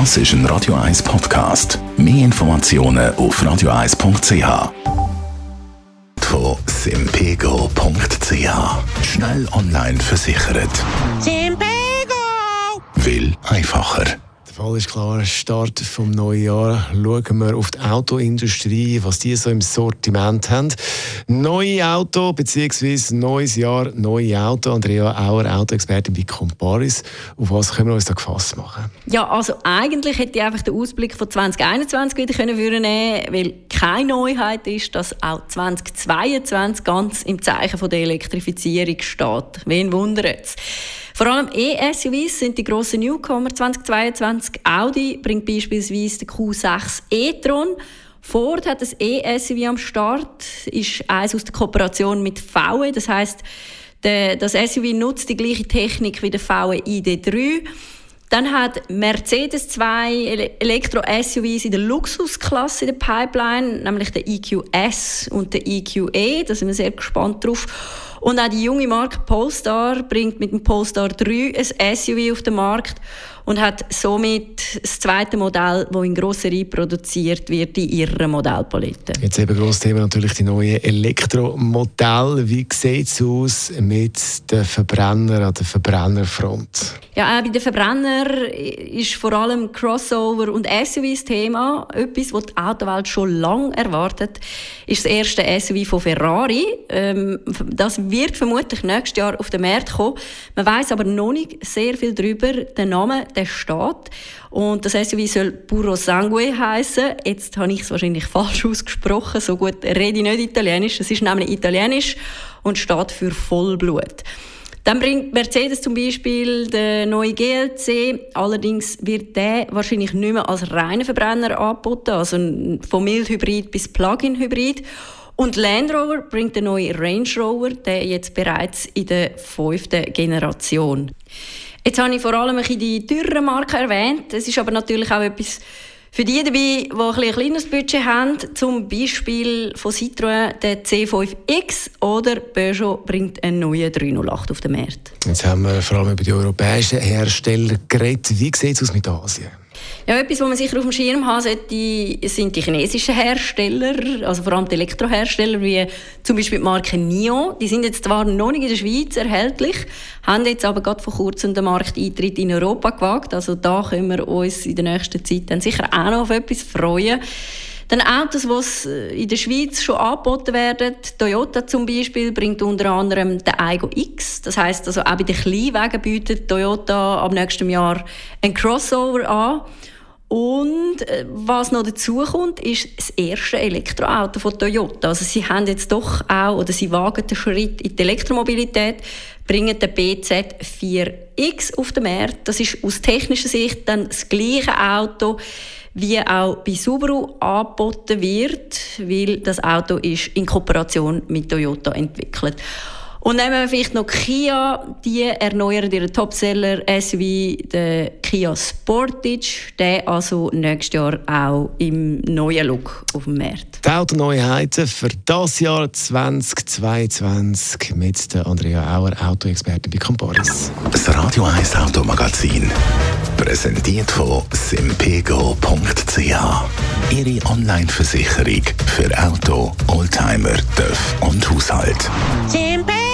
Das ist ein Radio 1 Podcast. Mehr Informationen auf radio1.ch. Von simpego.ch. Schnell online versichert. Simpego! Will einfacher. Ist klar, Start vom neuen Jahr. Schauen wir auf die Autoindustrie, was die so im Sortiment haben. Neue Auto bzw. neues Jahr, neue Auto. Andrea Auer, Autoexpertin bei Comparis. Auf was können wir uns da gefasst machen? Ja, also eigentlich hätte ich einfach den Ausblick von 2021 wieder können nehmen weil keine Neuheit ist, dass auch 2022 ganz im Zeichen von der Elektrifizierung steht. Wen wundert es? Vor allem E-SUVs sind die grossen Newcomer 2022. Audi bringt beispielsweise den Q6 e-tron. Ford hat das E-SUV am Start, ist eins aus der Kooperation mit VW. Das heißt, das SUV nutzt die gleiche Technik wie der VW ID3. Dann hat Mercedes zwei Elektro-SUVs in der Luxusklasse in der Pipeline, nämlich der EQS und der EQE. Da sind wir sehr gespannt drauf. Und auch die junge Marke Polestar bringt mit dem Polestar 3 ein SUV auf den Markt und hat somit das zweite Modell, das in Grosserie produziert wird, in ihrer Modellpalette. Jetzt eben grosses Thema natürlich die neuen Elektromodelle. Wie sieht es aus mit den Verbrennern an der Verbrennerfront? Ja, auch bei den Verbrennern ist vor allem Crossover und SUVs Thema. Etwas, was die Autowelt schon lange erwartet, ist das erste SUV von Ferrari. Ähm, das wird vermutlich nächstes Jahr auf den Markt kommen. Man weiß aber noch nicht sehr viel darüber. Der Name der steht. Und das SUV soll Puro Sangue heißen. Jetzt habe ich es wahrscheinlich falsch ausgesprochen. So gut rede ich nicht Italienisch. Es ist nämlich Italienisch und steht für Vollblut. Dann bringt Mercedes zum Beispiel den neuen GLC. Allerdings wird der wahrscheinlich nicht mehr als reiner Verbrenner angeboten, also von Mildhybrid bis Plug-in-Hybrid. Und Land Rover bringt den neuen Range Rover, der jetzt bereits in der fünften Generation. Jetzt habe ich vor allem die teureren Marken erwähnt. Es ist aber natürlich auch etwas für die dabei, die ein, ein kleines Budget haben, zum Beispiel von Citroën der C5X oder Peugeot bringt einen neuen 308 auf den Markt. Jetzt haben wir vor allem über die europäischen Hersteller geredet. Wie sieht es aus mit Asien? Ja, etwas, was man sicher auf dem Schirm haben sollte, sind die chinesischen Hersteller, also vor allem die Elektrohersteller, wie zum Beispiel die Marke NIO. Die sind jetzt zwar noch nicht in der Schweiz erhältlich, haben jetzt aber gerade vor kurzem den Markteintritt in Europa gewagt. Also da können wir uns in der nächsten Zeit dann sicher auch noch auf etwas freuen. Dann Autos, die in der Schweiz schon angeboten werden. Toyota zum Beispiel bringt unter anderem den Aigo X. Das heißt also auch bei den Kleinwagen bietet Toyota ab nächstem Jahr ein Crossover an. Und äh, was noch dazu kommt, ist das erste Elektroauto von Toyota. Also sie haben jetzt doch auch, oder sie wagen den Schritt in die Elektromobilität, bringen den BZ4X auf den Markt. Das ist aus technischer Sicht dann das gleiche Auto, wie auch bei Subaru angeboten wird, weil das Auto ist in Kooperation mit Toyota entwickelt. Und nehmen wir vielleicht noch Kia, die erneuern ihren Topseller SUV, den Kia Sportage, der also nächstes Jahr auch im neuen Look auf dem Markt. Die Autoneuheiten für das Jahr 2022 mit der Andrea Auer, Autoexpertin bei Comparis. Das Radio 1 Automagazin, präsentiert von simpego.ch. Ihre Online-Versicherung für Auto, Oldtimer, TÜV und Haushalt. Simpego!